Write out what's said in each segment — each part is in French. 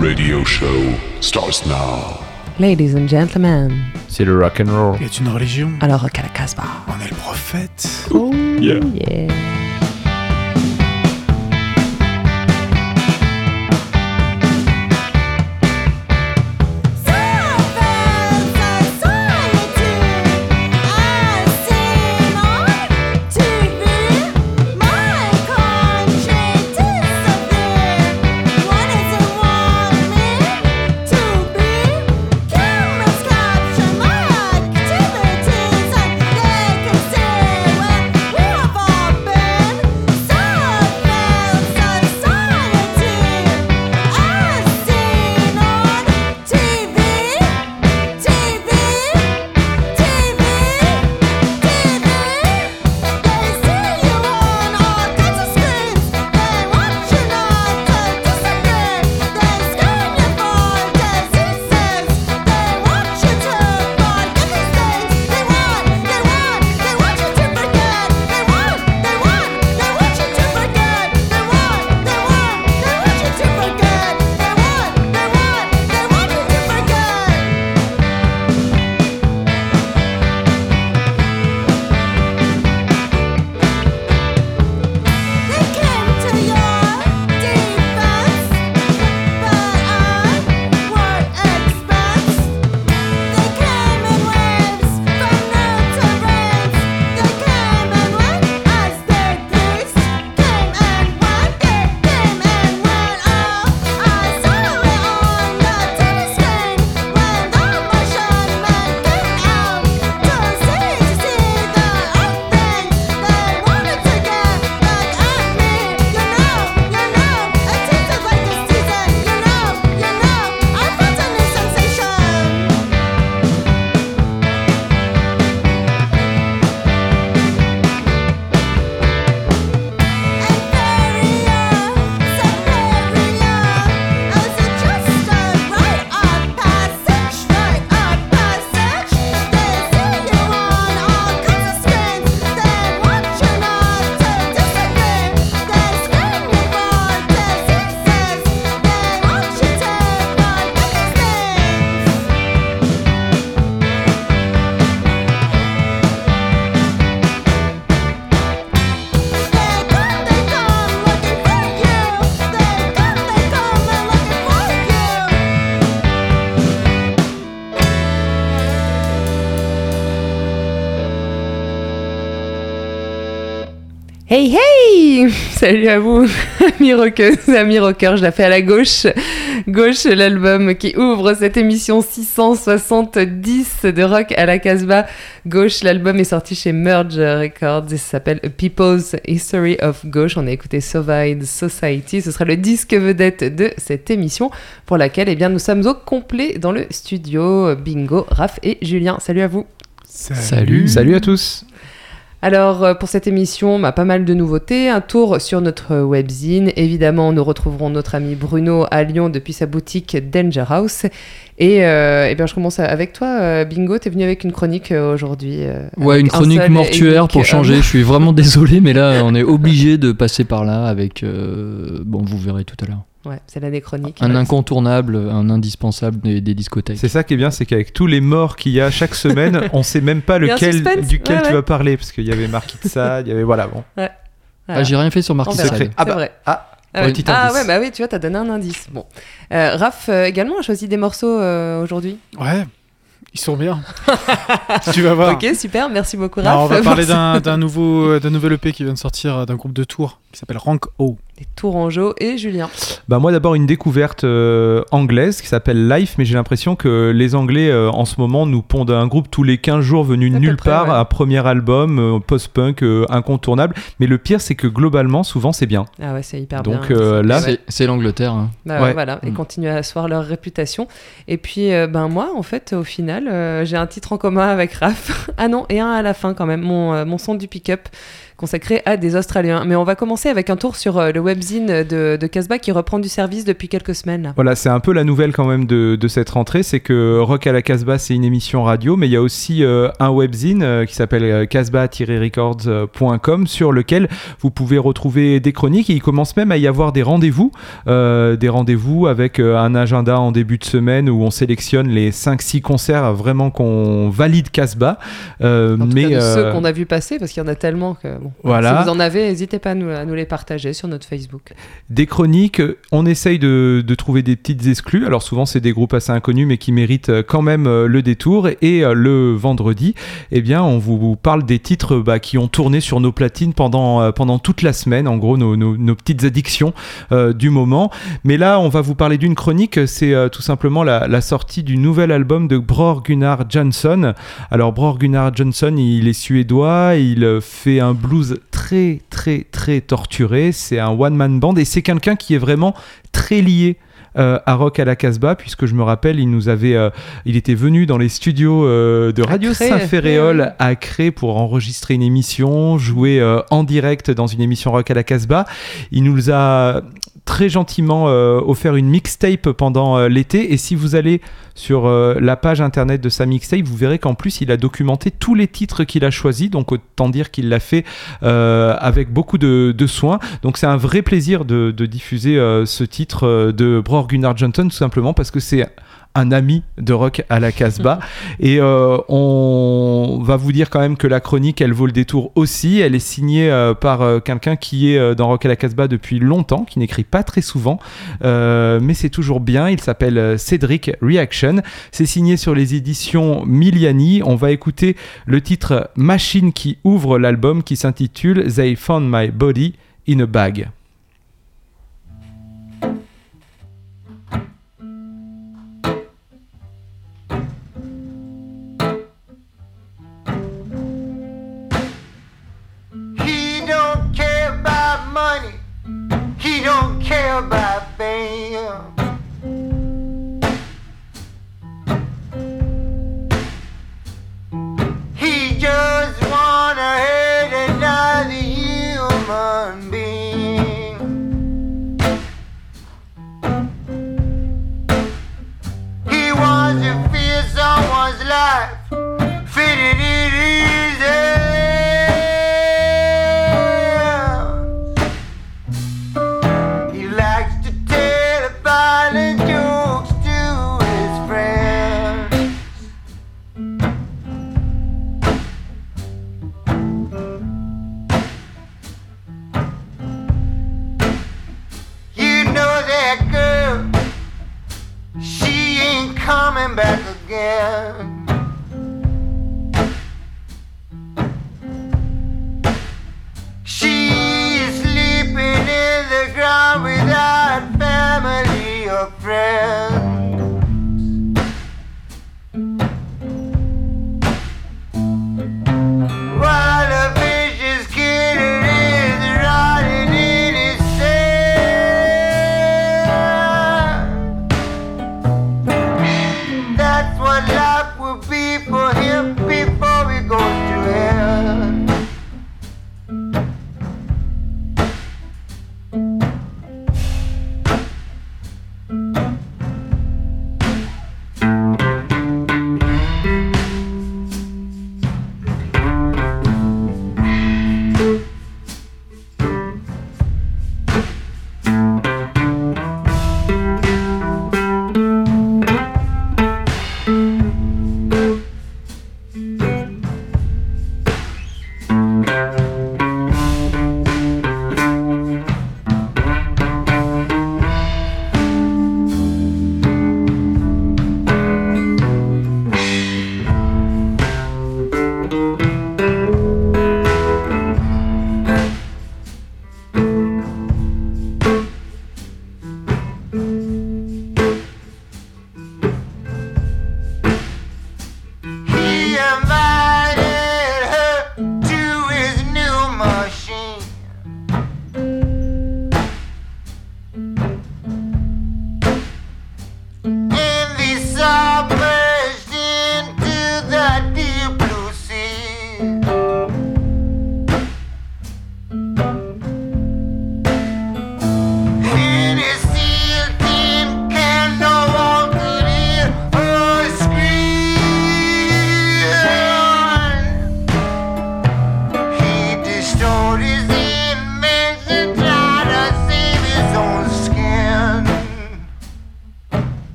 radio show starts now. Ladies and gentlemen, C'est le rock and roll. est une religion. alors rock à la Casbah. On est le prophète. Oh Yeah. yeah. Hey hey Salut à vous, amis rockeuses, amis rockers, je la fais à la gauche. Gauche, l'album qui ouvre cette émission 670 de rock à la Casbah. Gauche, l'album est sorti chez Merge Records et ça s'appelle A People's History of Gauche. On a écouté Survived Society. Ce sera le disque vedette de cette émission pour laquelle eh bien, nous sommes au complet dans le studio. Bingo, Raph et Julien. Salut à vous. Salut. Salut à tous. Alors, euh, pour cette émission, bah, pas mal de nouveautés. Un tour sur notre webzine. Évidemment, nous retrouverons notre ami Bruno à Lyon depuis sa boutique Danger House. Et, euh, eh bien, je commence avec toi, euh, Bingo. Tu es venu avec une chronique aujourd'hui. Ouais, une un chronique mortuaire pour changer. Je suis vraiment désolé, mais là, on est obligé de passer par là avec. euh, Bon, vous verrez tout à l'heure. Ouais, c'est l'année chronique. Un incontournable, un indispensable des, des discothèques. C'est ça qui est bien, c'est qu'avec tous les morts qu'il y a chaque semaine, on sait même pas lequel, duquel Ouais, tu ouais. vas parler, parce qu'il y avait Marquis de ça, il y avait voilà bon. Voilà. Ah, j'ai rien fait sur. Sade. Ah bah, vrai. ah, Ah, Ah ouais, bah oui, tu vois, t'as donné un indice. Bon. Euh, Raph, euh, également, a choisi des morceaux euh, aujourd'hui. Ouais, ils sont bien. tu vas voir. Ok, super, merci beaucoup, Non, Raph. on va parler d'un nouveau, d'un nouvel EP qui vient de sortir d'un groupe de Tours qui s'appelle Rank O. Les Tourangeau et Julien. Bah moi d'abord une découverte euh, anglaise qui s'appelle Life, mais j'ai l'impression que les Anglais euh, en ce moment nous pondent un groupe tous les 15 jours venu de nulle près, part, ouais. un premier album euh, post-punk euh, incontournable. Mais le pire c'est que globalement souvent c'est bien. Ah ouais, c'est hyper Donc, bien. euh, là-. C'est- C'est l'Angleterre. hein. Bah ouais, voilà, et Mm. continuer à asseoir leur réputation. Et puis, euh, ben moi, en fait, au final, euh, j'ai un titre en commun avec Raph. ah non, et un à la fin quand même, mon, euh, mon son du pick-up consacré à des Australiens. Mais on va commencer avec un tour sur euh, le webzine de, de Casbah qui reprend du service depuis quelques semaines. Voilà, c'est un peu la nouvelle quand même de, de cette rentrée, c'est que Rock à la Casbah, c'est une émission radio, mais il y a aussi euh, un webzine euh, qui s'appelle casbah-records.com sur lequel vous pouvez retrouver des chroniques et il commence même à y avoir des rendez-vous, euh, des rendez-vous avec un agenda en début de semaine où on sélectionne les 5-6 concerts vraiment qu'on valide Casbah. Mais cas, de ceux qu'on a vu passer, parce qu'il y en a tellement que. Bon, Voilà. Si vous en avez, n'hésitez pas à nous, à nous les partager sur notre Facebook. des chroniques, euh, on essaye de, de trouver des petites exclus. Alors souvent c'est des groupes assez inconnus mais qui méritent euh, quand même euh, le détour. Et le vendredi, eh bien on vous, parle des titres bah, qui ont tourné sur nos platines pendant, pendant toute la semaine. En gros nos, nos- nos petites addictions euh, du moment. Mais là on va vous parler d'une chronique. C'est euh, tout simplement la, la sortie du nouvel album de Bror Gunnar Johnson. Alors Bror Gunnar Johnson, il est suédois, il fait un blues très très très torturé, c'est un one man band et c'est quelqu'un qui est vraiment très lié euh, à Rock à la Casbah puisque je me rappelle il nous avait euh, il était venu dans les studios euh, de Radio oui. à Cré pour enregistrer une émission, jouer en direct dans une émission Rock à la Casbah. Il nous a très gentiment euh, offert une mixtape pendant euh, l'été et si vous allez sur euh, la page internet de sa mixtape, vous verrez qu'en plus il a documenté tous les titres qu'il a choisis, donc autant dire qu'il l'a fait avec beaucoup de, soin. Donc c'est un vrai plaisir de, diffuser ce titre de Bror Gunnar Johnson, tout simplement parce que c'est un ami de rock à la Casbah. Et euh, on va vous dire quand même que la chronique, elle vaut le détour aussi. Elle est signée euh, par euh, quelqu'un qui est dans Rock à la Casbah depuis longtemps, qui n'écrit pas très souvent, mais c'est toujours bien. Il s'appelle Cédric Reaction. C'est signé sur les éditions Miliani. On va écouter le titre Machine qui ouvre l'album qui s'intitule They Found My Body in a Bag. Care about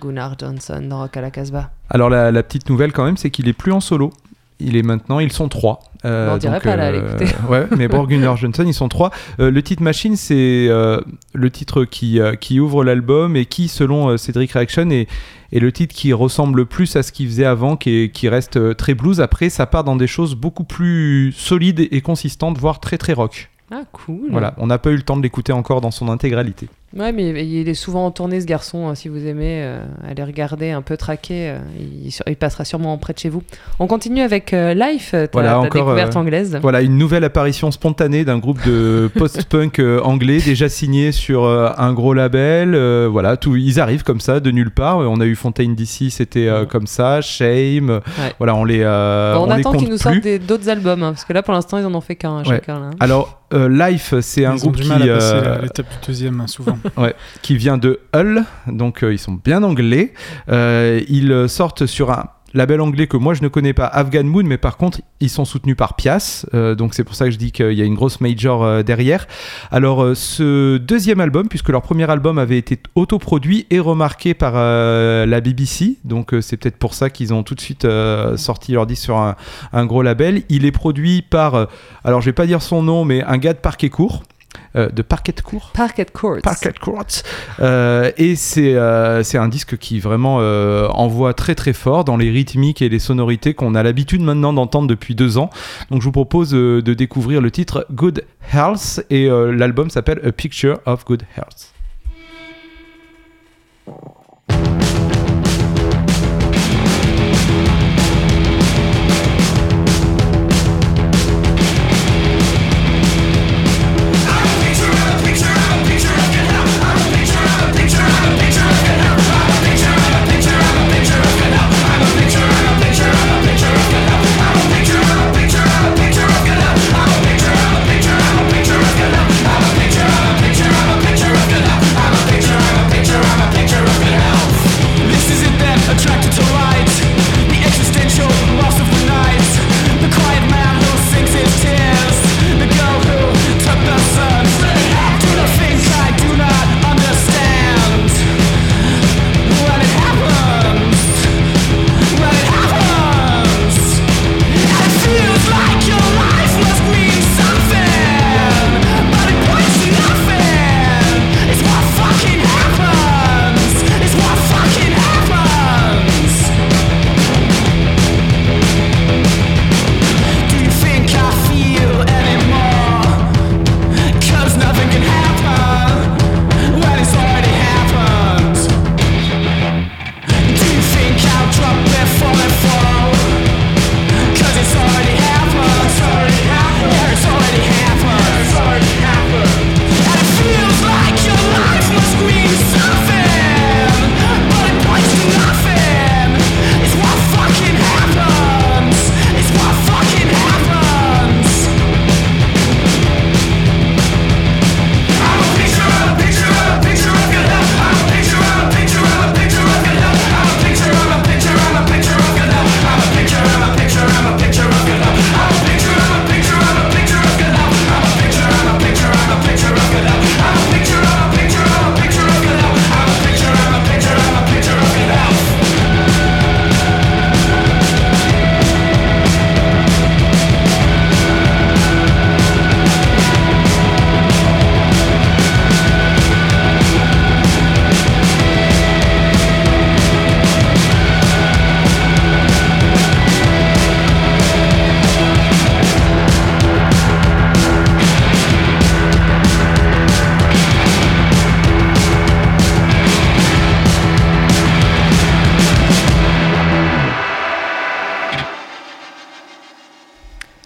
Gunnar Johnson dans Rock à la Casbah. Alors la, la petite nouvelle quand même, c'est qu'il est plus en solo. Il est maintenant, ils sont trois. Euh, Bon, on dirait pas, là, l'écouter. ouais, mais Borgunner Johnson, ils sont trois. Euh, le titre Machine, c'est euh, le titre qui, euh, qui ouvre l'album et qui, selon euh, Cédric Reaction, est, est le titre qui ressemble le plus à ce qu'il faisait avant, qui, est- qui reste euh, très blues. Après, ça part dans des choses beaucoup plus solides et consistantes, voire très très rock. Ah, cool. Voilà, on n'a pas eu le temps de l'écouter encore dans son intégralité. Ouais, mais il est souvent en tournée, ce garçon. hein, Si vous aimez euh, aller regarder un peu traqué, euh, il, il passera sûrement près de chez vous. On continue avec euh, Life, ta, Voilà, ta encore, découverte euh, anglaise. Voilà, une nouvelle apparition spontanée d'un groupe de post-punk euh, anglais déjà signé sur euh, un gros label. euh, voilà, tout, ils arrivent comme ça de nulle part. On a eu Fontaine d'ici, c'était euh, comme ça. Shame. Voilà, on les. euh, Bon, on, attend qu'ils nous sortent d'autres albums, hein, parce que là, pour l'instant, ils en ont fait qu'un Ouais. chacun. Là. Alors, euh, Life, c'est un groupe du qui, mal à passer euh, la- l'étape du deuxième, hein, souvent. Qui vient de Hull, donc euh, ils sont bien anglais. Euh, ils euh, sortent sur un label anglais que moi je ne connais pas, Afghan Moon, mais par contre ils sont soutenus par Pias, donc c'est pour ça que je dis qu'il y a une grosse major derrière. Alors ce deuxième album, puisque leur premier album avait été autoproduit et remarqué par la BBC, donc c'est peut-être pour ça qu'ils ont tout de suite sorti leur disque sur un, gros label. Il est produit par, alors je vais pas dire son nom, mais un gars de Parquet Court. Euh, de Parquet Court Parquet Courts. Parquet Court. Euh, et c'est euh, c'est un disque qui vraiment envoie très très fort dans les rythmiques et les sonorités qu'on a l'habitude maintenant d'entendre depuis deux ans. Donc je vous propose de découvrir le titre Good Health et l'album s'appelle A Picture of Good Health.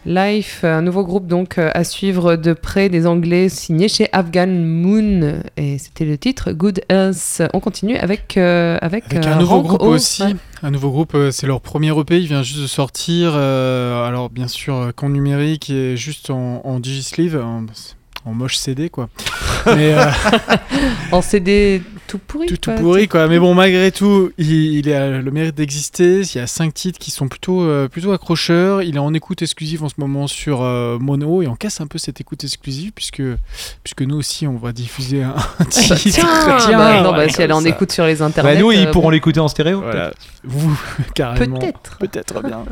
Life, un nouveau groupe donc euh, à suivre de près des Anglais signé chez Afghan Moon et c'était le titre Good Health. On continue avec euh, avec, Avec euh, un nouveau Rank groupe O. aussi. Ouais. Un nouveau groupe, c'est leur premier EP, il vient juste de sortir. euh, alors bien sûr, qu'en numérique et juste en, en digisleeve, en, en moche CD quoi. Mais euh, En CD tout pourri. tout, tout quoi. pourri quoi. Mais bon, malgré tout, il, il a le mérite d'exister. Il y a cinq titres qui sont plutôt, euh, plutôt accrocheurs. Il est en écoute exclusive en ce moment sur euh, Mono et on casse un peu cette écoute exclusive puisque, puisque nous aussi on va diffuser un, un Bah, titre. tiens, Tiens, bah, non, bah, si elle est en ça. écoute sur les internets. Bah, nous, ils euh, pourront bon, l'écouter en stéréo. Voilà. Vous, carrément. Peut-être. Peut-être bien.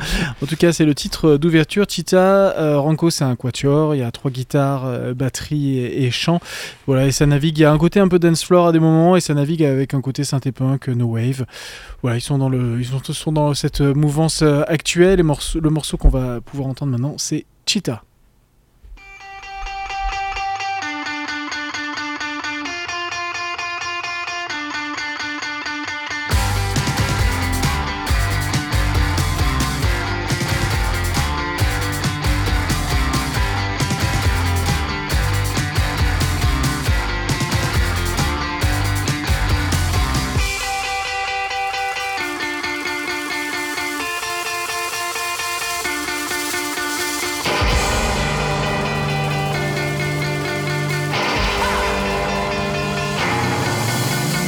En tout cas, c'est le titre d'ouverture. Tita, euh, Ranko, c'est un quatuor. Il y a trois guitares, euh, et, chant. Voilà, et ça navigue. Il y a un côté un peu dance floor à des moments et ça navigue avec un côté synthé no wave. Voilà, ils sont dans le, ils sont, sont dans cette mouvance euh, actuelle. Et morceau- le morceau qu'on va pouvoir entendre maintenant, c'est Cheetah.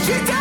She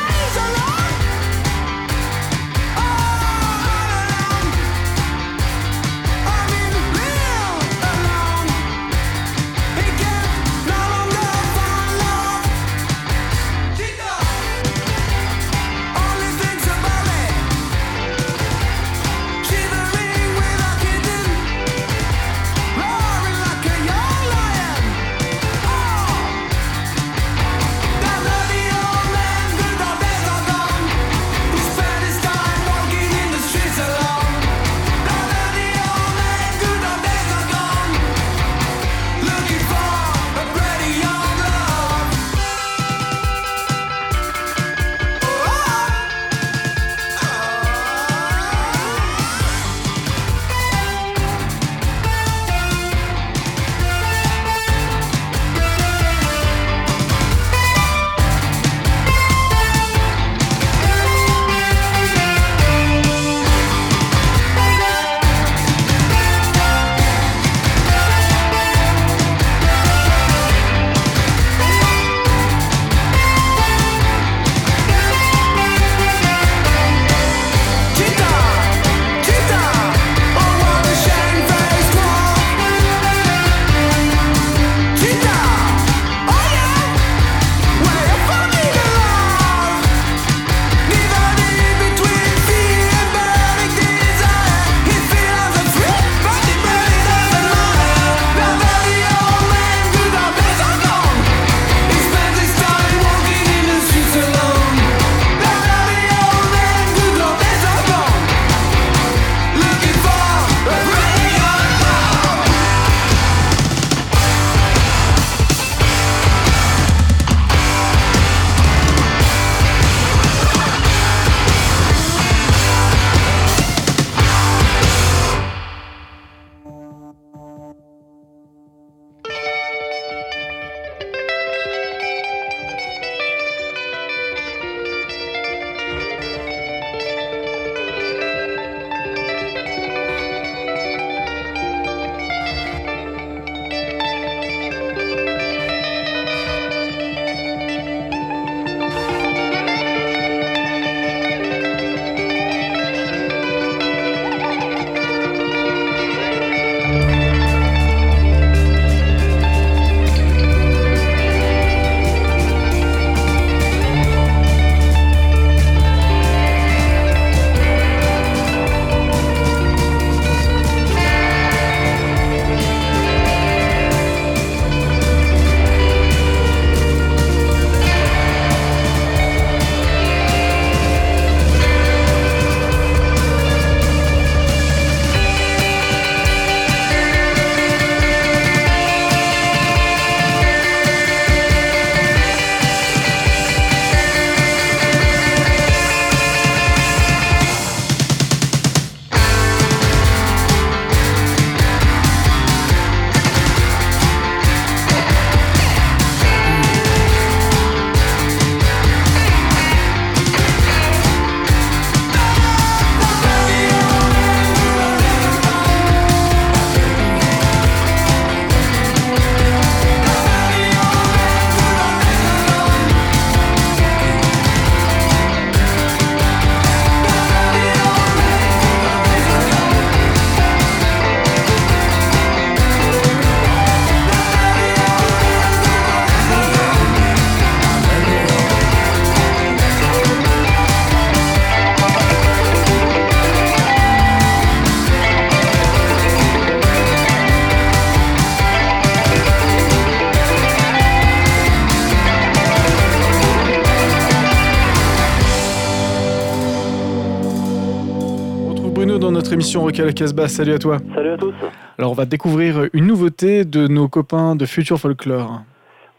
dans notre émission Rock à la Casbah. Salut à toi. Salut à tous. Alors on va découvrir une nouveauté de nos copains de Future Folklore.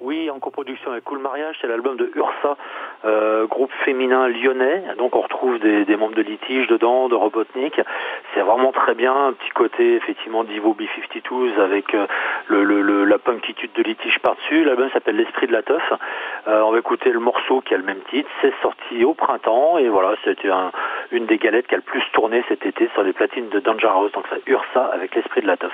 Oui, en coproduction avec Cool Mariage, c'est l'album de Ursa, euh, groupe féminin lyonnais. Donc on retrouve des, des membres de Litige dedans, de Robotnik. C'est vraiment très bien, un petit côté effectivement d'Ivo B52s avec euh, le, le- le- la punkitude de Litige par-dessus. L'album s'appelle L'Esprit de la Teuf. Euh, on va écouter le morceau qui a le même titre. C'est sorti au printemps et voilà, c'était un- une des galettes qui a le plus tourné cet été sur les platines de Danger House. Donc c'est Ursa avec L'Esprit de la Teuf.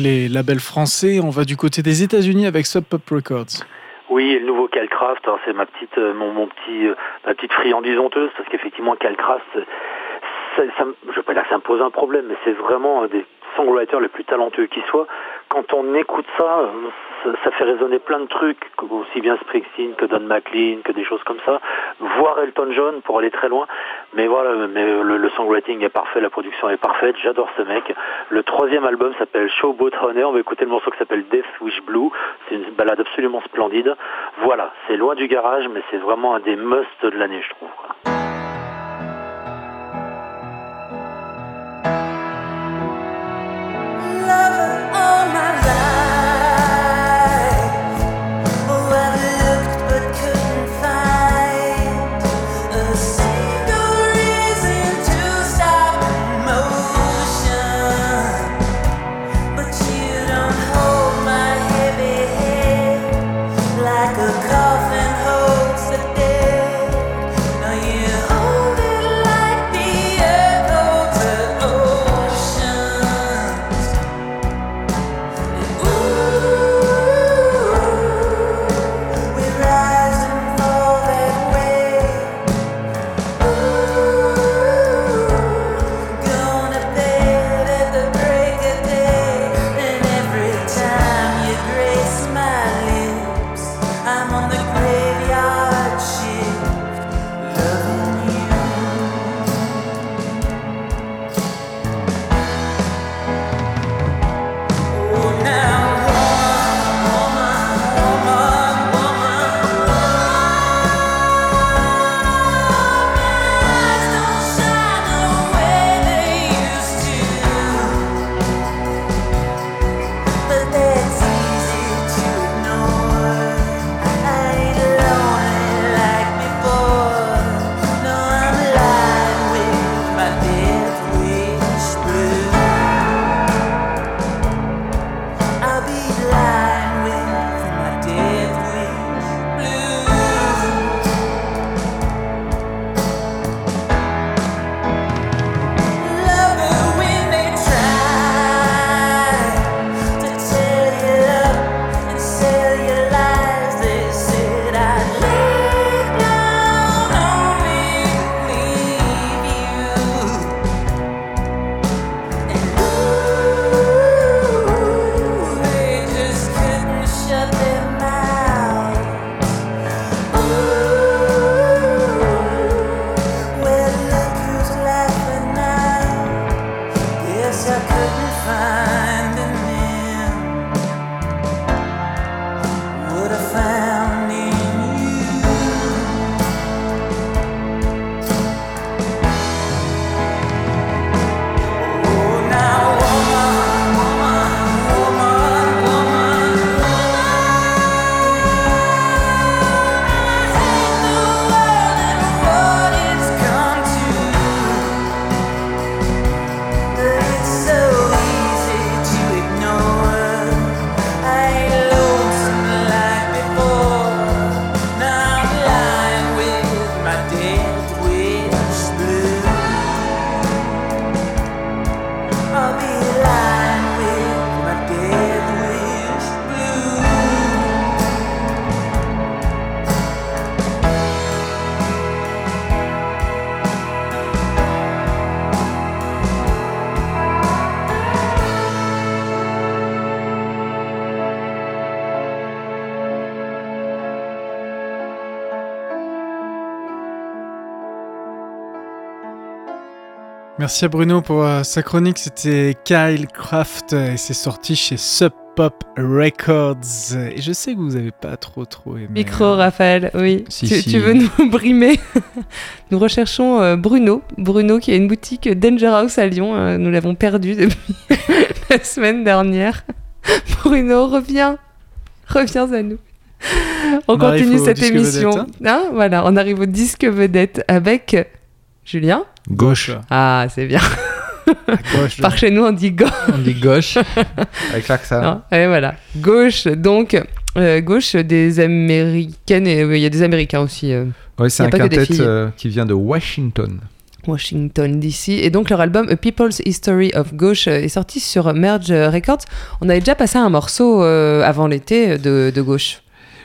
Les labels français, on va du côté des États-Unis avec Sub Pop Records. Oui, le nouveau Calcraft, hein, c'est ma petite, euh, mon, petit, euh, ma petite friandise honteuse, parce qu'effectivement, Calcraft, ça, je vais pas dire que ça me pose un problème, mais c'est vraiment un des songwriters les plus talentueux qui soit. Quand on écoute ça, euh, ça, fait résonner plein de trucs, aussi bien Springsteen que Don McLean, que des choses comme ça, voire Elton John pour aller très loin. Mais voilà, mais le, songwriting est parfait, la production est parfaite, j'adore ce mec. Le troisième album s'appelle Showboat Runner, on va écouter le morceau qui s'appelle Death Wish Blue, c'est une balade absolument splendide. Voilà, c'est loin du garage, mais c'est vraiment un des musts de l'année, je trouve. Merci à Bruno pour euh, sa chronique. C'était Kyle Craft et c'est sorti chez Sub Pop Records. Et je sais que vous avez pas trop trop aimé. Micro, Raphaël, oui. Si, tu, si. tu veux nous brimer? Nous recherchons euh, Bruno. Bruno qui a une boutique Danger House à Lyon. Euh, nous l'avons perdu depuis la semaine dernière. Bruno, reviens. Reviens à nous. On, continue cette émission. vedette, Hein, voilà, on arrive au disque vedette avec Julien. Gauche. Ah, c'est bien. Gauche. Par chez nous, on dit gauche. On dit gauche. Avec l'accent. Et voilà. Gauche, donc, euh, gauche des Américaines, et euh, il y a des Américains aussi, euh, Ouais, c'est un quintet euh, qui vient de Washington. Washington DC. Et donc, leur album A People's History of Gauche est sorti sur Merge Records. On avait déjà passé un morceau avant l'été de, de Gauche.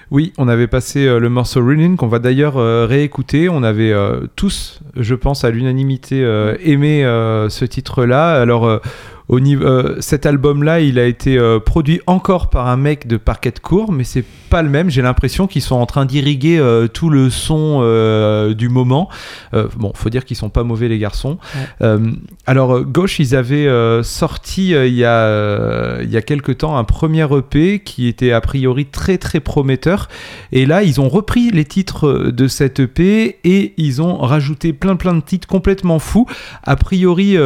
Oui, on avait passé euh, le morceau Running qu'on va d'ailleurs euh, réécouter. On avait euh, tous, je pense, à l'unanimité aimé ce titre-là. Alors, au niveau, euh, cet album-là, il a été euh, produit encore par un mec de Parquet de Cour, mais c'est pas le même. J'ai l'impression qu'ils sont en train d'irriguer euh, tout le son du moment. Bon, faut dire qu'ils sont pas mauvais les garçons. Alors Gauche, ils avaient sorti il y a il y a quelque temps un premier EP qui était a priori très très prometteur. Et là, ils ont repris les titres de cet EP et ils ont rajouté plein plein de titres complètement fous. A priori.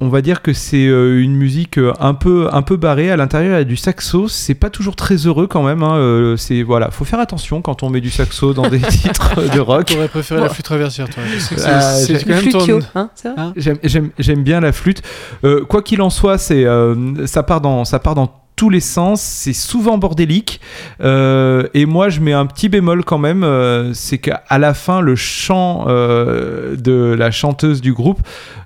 On va dire que c'est euh, une musique euh, un peu un peu barrée à l'intérieur il y a du saxo c'est pas toujours très heureux quand même hein, euh, c'est voilà faut faire attention quand on met du saxo dans des titres de rock Tu aurais préféré la flûte traversière, toi. Euh, c'est j'ai- quand même Flutio, ton. hein, Hein J'aime- bien la flûte. Euh, quoi qu'il en soit, c'est euh, ça part dans ça part dans tous les sens. C'est souvent bordélique. Euh, et moi, je mets un petit bémol quand même. euh, c'est qu'à la fin, le chant euh, de la chanteuse du groupe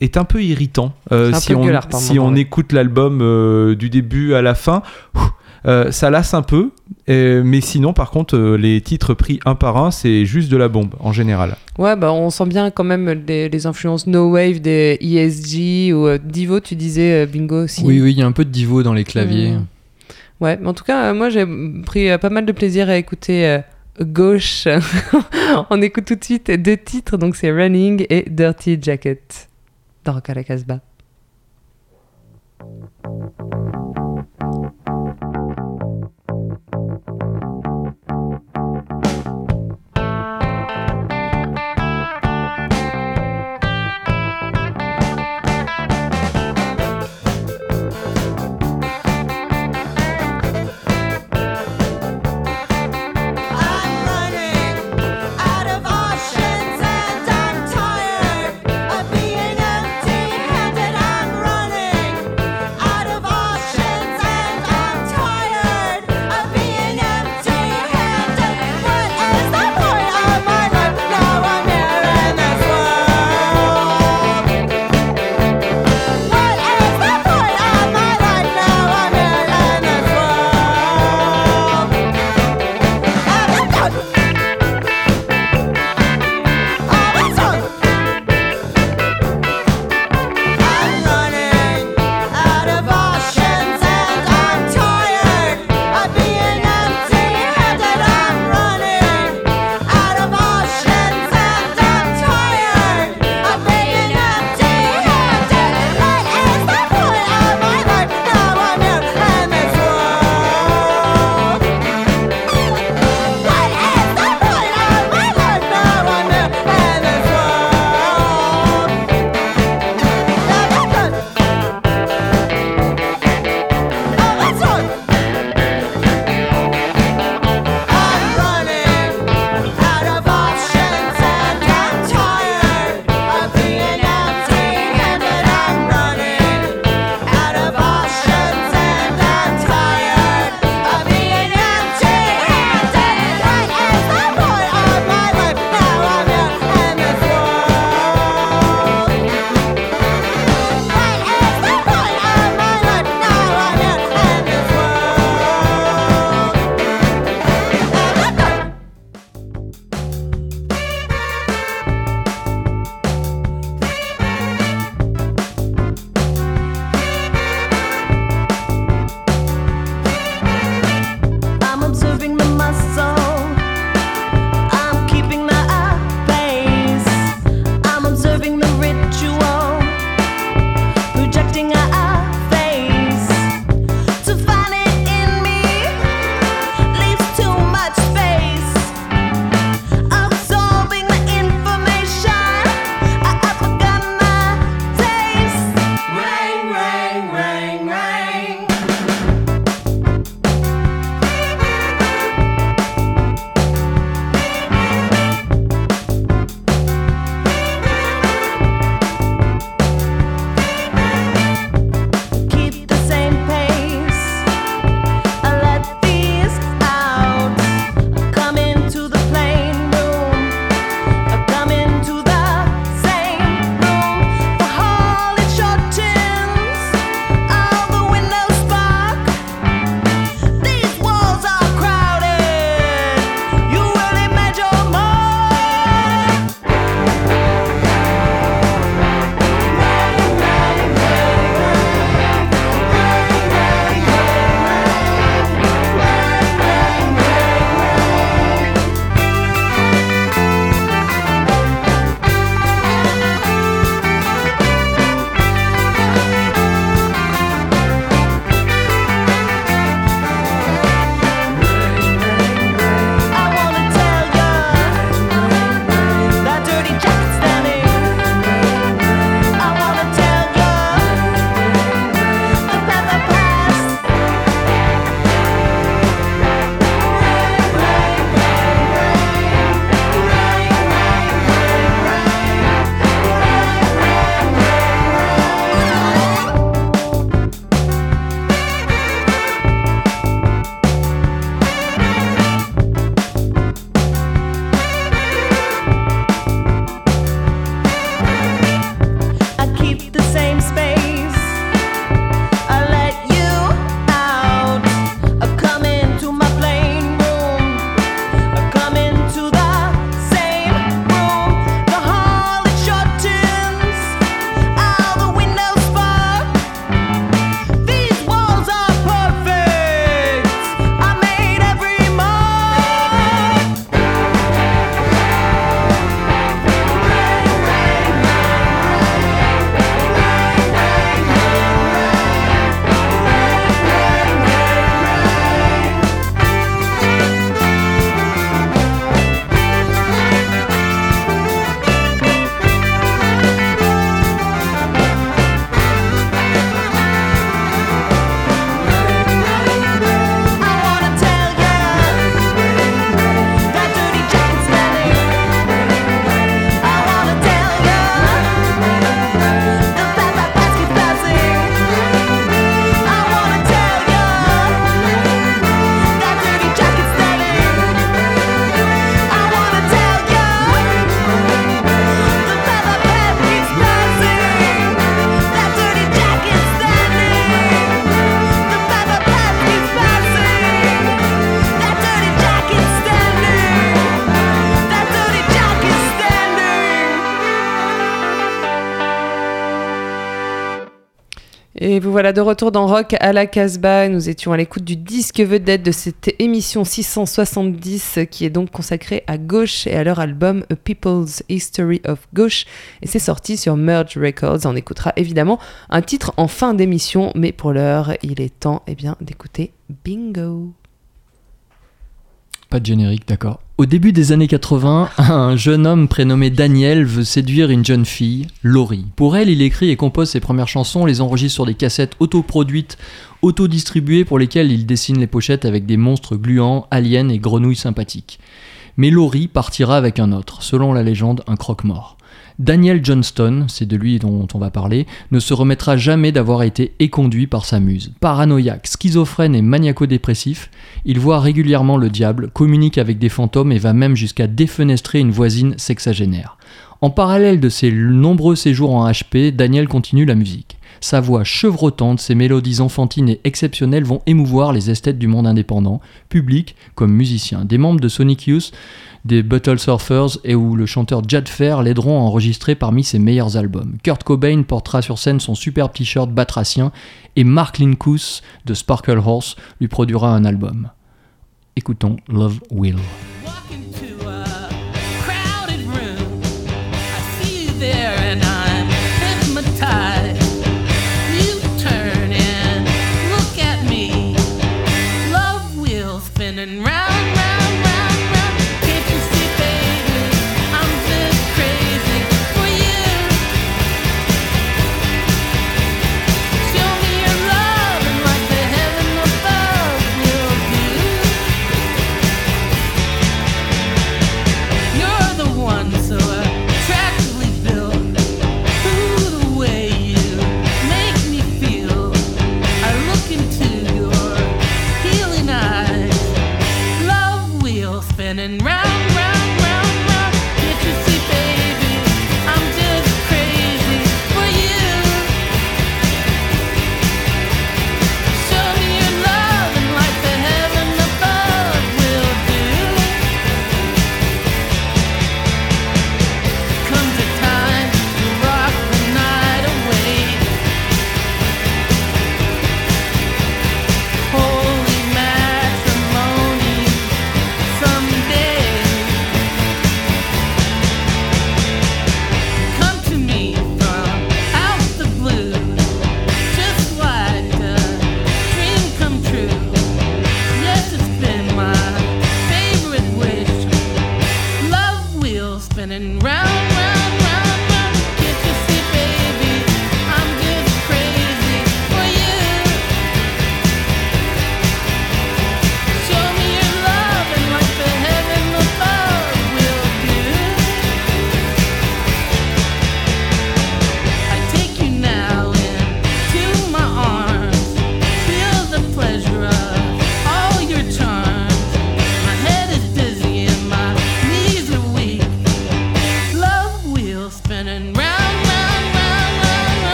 est un peu irritant. Euh, un si peu on gueulard si écoute l'album euh, du début à la fin. euh, ça lasse un peu, mais sinon, par contre, euh, les titres pris un par un, c'est juste de la bombe en général. Ouais, bah, on sent bien quand même les, les influences No Wave des ESG ou euh, Divo, tu disais, euh, Bingo aussi. Oui, oui, il y a un peu de divo dans les claviers. Mm. Ouais, mais en tout cas, euh, moi j'ai pris euh, pas mal de plaisir à écouter euh, Gauche. on écoute tout de suite deux titres, donc c'est Running et Dirty Jacket dans Rock. Voilà de retour dans Rock à la Casbah. Nous étions à l'écoute du disque vedette de cette émission 670 qui est donc consacrée à gauche et à leur album A People's History of Gauche. Et c'est sorti sur Merge Records. On écoutera évidemment un titre en fin d'émission, mais pour l'heure, il est temps eh bien, d'écouter Bingo. Pas de générique, d'accord. Au début des années 80, un jeune homme prénommé Daniel veut séduire une jeune fille, Laurie. Pour elle, il écrit et compose ses premières chansons, les enregistre sur des cassettes autoproduites, autodistribuées pour lesquelles il dessine les pochettes avec des monstres gluants, aliens et grenouilles sympathiques. Mais Laurie partira avec un autre, selon la légende, un croque-mort. Daniel Johnston, c'est de lui dont on va parler, ne se remettra jamais d'avoir été éconduit par sa muse. Paranoïaque, schizophrène et maniaco-dépressif, il voit régulièrement le diable, communique avec des fantômes et va même jusqu'à défenestrer une voisine sexagénaire. En parallèle de ses nombreux séjours en HP, Daniel continue la musique. Sa voix chevrotante, ses mélodies enfantines et exceptionnelles vont émouvoir les esthètes du monde indépendant, public comme musicien. Des membres de Sonic Youth, des Buttle Surfers et où le chanteur Jad Fair l'aideront à enregistrer parmi ses meilleurs albums. Kurt Cobain portera sur scène son superbe t-shirt batracien et Mark Linkous de Sparkle Horse lui produira un album. Écoutons Love Will.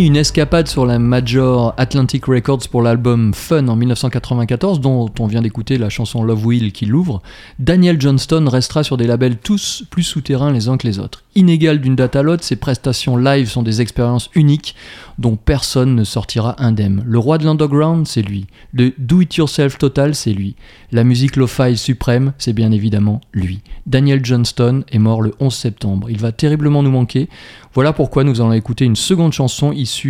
Tommy escapade sur la Major Atlantic Records pour l'album Fun en 1994, dont on vient d'écouter la chanson Love Will qui l'ouvre, Daniel Johnston restera sur des labels tous plus souterrains les uns que les autres. Inégal d'une date à l'autre, ses prestations live sont des expériences uniques dont personne ne sortira indemne. Le roi de l'underground, c'est lui. Le do-it-yourself total, c'est lui. La musique lo-fi suprême, c'est bien évidemment lui. Daniel Johnston est mort le 11 septembre. Il va terriblement nous manquer. Voilà pourquoi nous allons écouter une seconde chanson issue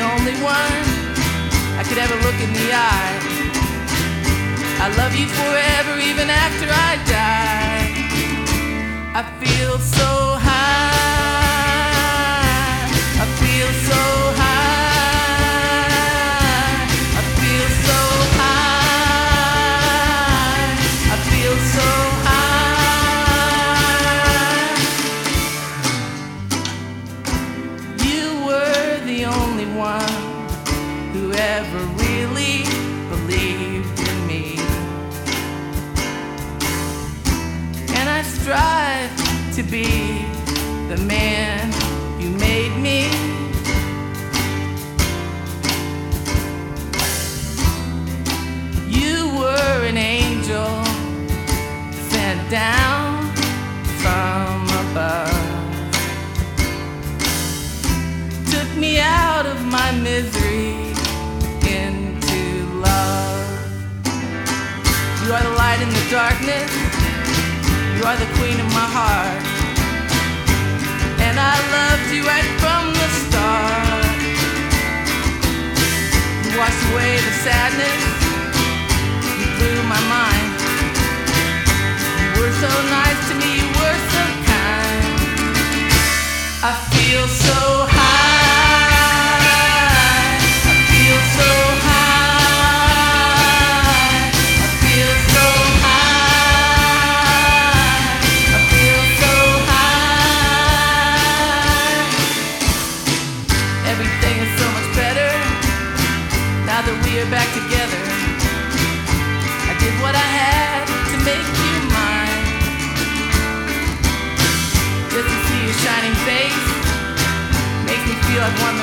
only one I could ever look in the eye. I love you forever, even after I die. I feel so. Down from above. Took me out of my misery into love. You are the light in the darkness. You are the queen of my heart. And I loved you right from the start. You washed away the sadness. Were so nice to me. You were so kind. I feel so makes me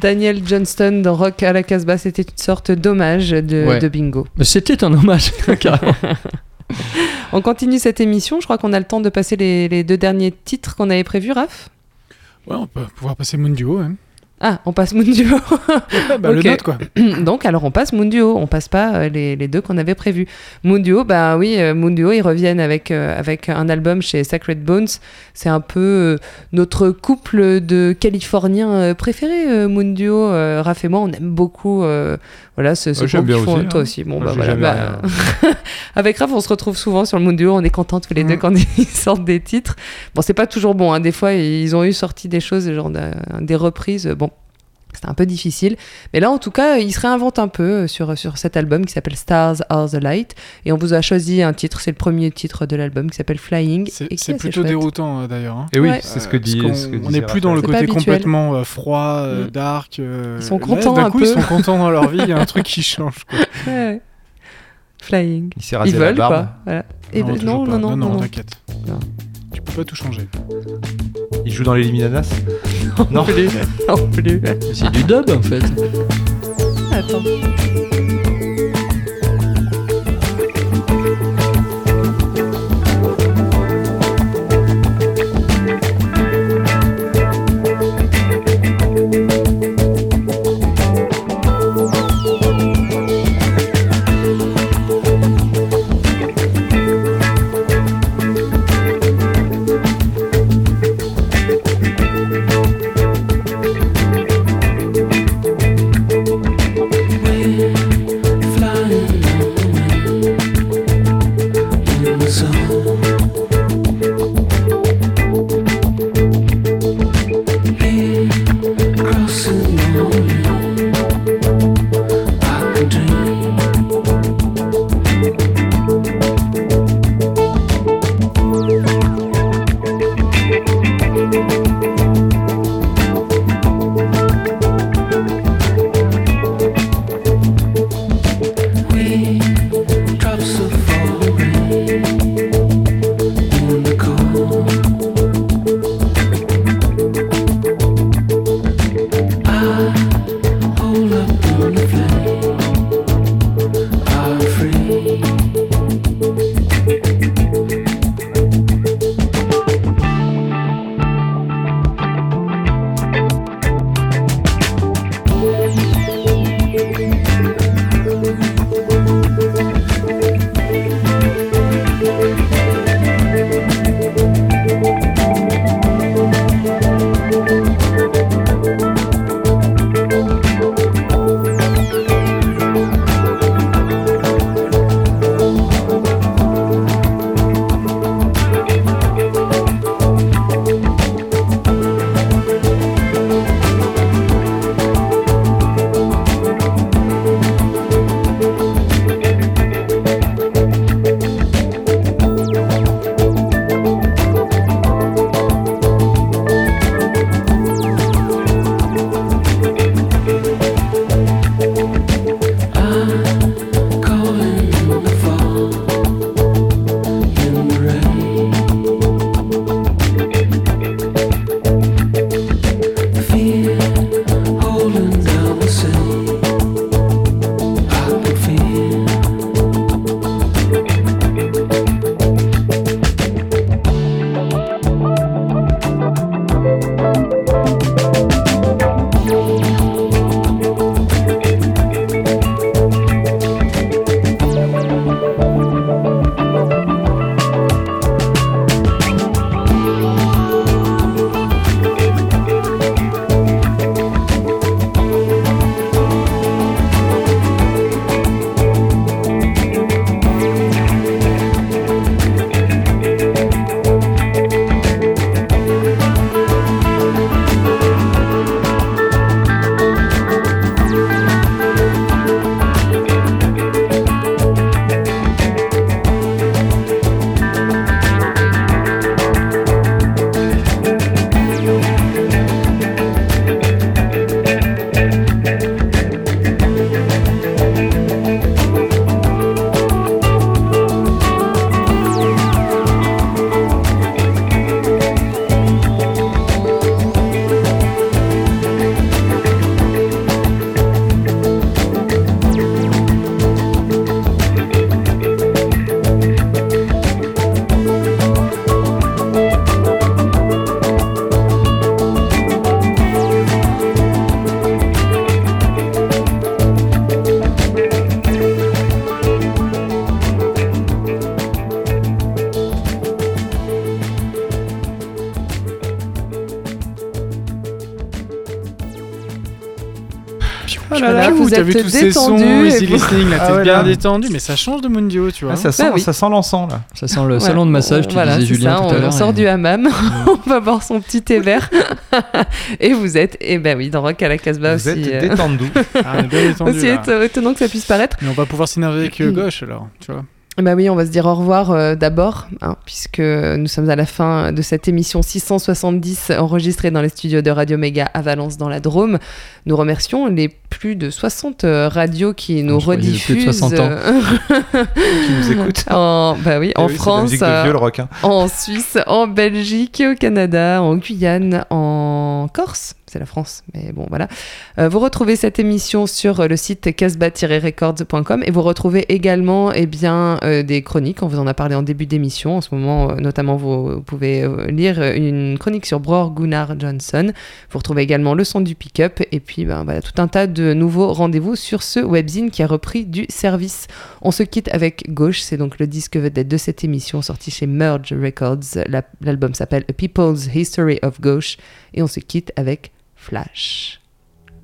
Daniel Johnston dans Rock à la Casbah, c'était une sorte d'hommage de, Ouais. de bingo. C'était un hommage, carrément. On continue cette émission. Je crois qu'on a le temps de passer les, les deux derniers titres qu'on avait prévus, Raph. Ouais, on peut pouvoir passer Moon Duo. Hein. Ah, on passe Moon Duo. bah. Le note, quoi. Donc, alors on passe Moon Duo. On passe pas euh, les, les deux qu'on avait prévus. Moon Duo, bah oui, euh, Moon Duo, ils reviennent avec, euh, avec un album chez Sacred Bones. C'est un peu euh, notre couple de Californiens préférés, euh. Euh, Raph et moi, on aime beaucoup voilà, ce, ce qu'ils font. aussi, Toi hein. aussi. Bon, Moi, bah voilà. bah, avec Raph, on se retrouve souvent sur le Moon Duo. On est contents tous les deux Mm. quand ils sortent des titres. Bon, c'est pas toujours bon. hein. Des fois, ils ont eu sorti des choses, genre des reprises. Bon, c'était un peu difficile. Mais là, en tout cas, ils se réinventent un peu euh, sur, sur cet album qui s'appelle Stars Are the Light. Et on vous a choisi un titre, c'est le premier titre de l'album qui s'appelle Flying. C'est plutôt chouette. déroutant, euh, d'ailleurs. hein. Et oui, Ouais. c'est ce que Euh, dit. ce que on n'est plus dans le côté complètement euh, froid, euh, Mm. dark. euh, Ils sont là, contents d'un un coup, peu. ils sont contents dans leur vie. Il y a un truc qui change. Quoi. Ouais, ouais. Flying. Il s'est rasé Ils la veulent, barbe. Voilà. Et ben, non, pas. non, non, non, non. t'inquiète. Non. Tu peux pas tout changer. Il joue dans les Liminanas Non. Non plus. C'est du dub, en fait. Attends. Voilà, vous t'as vu êtes tous ces sons easy vous- listening, là, Ah t'es ouais, bien là. détendu, mais ça change de Mundio, tu vois. Ah, ça, sent, Bah oui. ça sent l'encens là. Ça sent le Voilà. salon de massage, tu Voilà, disais c'est Julien ça, tout on, à l'heure. on sort et- du hammam, on va boire son petit thé vert. et vous êtes, et ben oui, dans Rock à la Casbah Vous aussi. êtes euh, détendu. Ah, on est bien détendu, aussi là. éto- étonnant que ça puisse paraître. Mais on va pouvoir s'énerver avec euh, gauche alors, tu vois. Bah oui, on va se dire au revoir euh, d'abord, hein, puisque nous sommes à la fin de cette émission 670 enregistrée dans les studios de Radio Méga à Valence dans la Drôme. Nous remercions les plus de 60 euh, radios qui nous Je croyais plus de rediffusent 60 ans. euh, Qui nous écoute. en, bah oui, Eh en oui, la France, euh, vieux, rock. hein. en Suisse, en Belgique, au Canada, en Guyane, en Corse. C'est la France, mais bon, voilà. Euh, vous retrouvez cette émission sur euh, le site casbah-records.com et vous retrouvez également eh bien, euh, des chroniques. On vous en a parlé en début d'émission. En ce moment, notamment, vous, pouvez lire une chronique sur Bror Gunnar Johnson. Vous retrouvez également le son du pick-up et puis ben, voilà, tout un tas de nouveaux rendez-vous sur ce webzine qui a repris du service. On se quitte avec Gauche, c'est donc le disque vedette de cette émission sorti chez Merge Records. La- L'album s'appelle A People's History of Gauche et on se quitte avec Flash.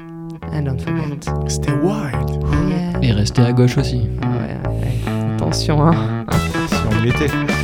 And don't forget. C'était wild. Yeah. Et rester à gauche aussi. Ouais, ouais. Attention, hein. Si on.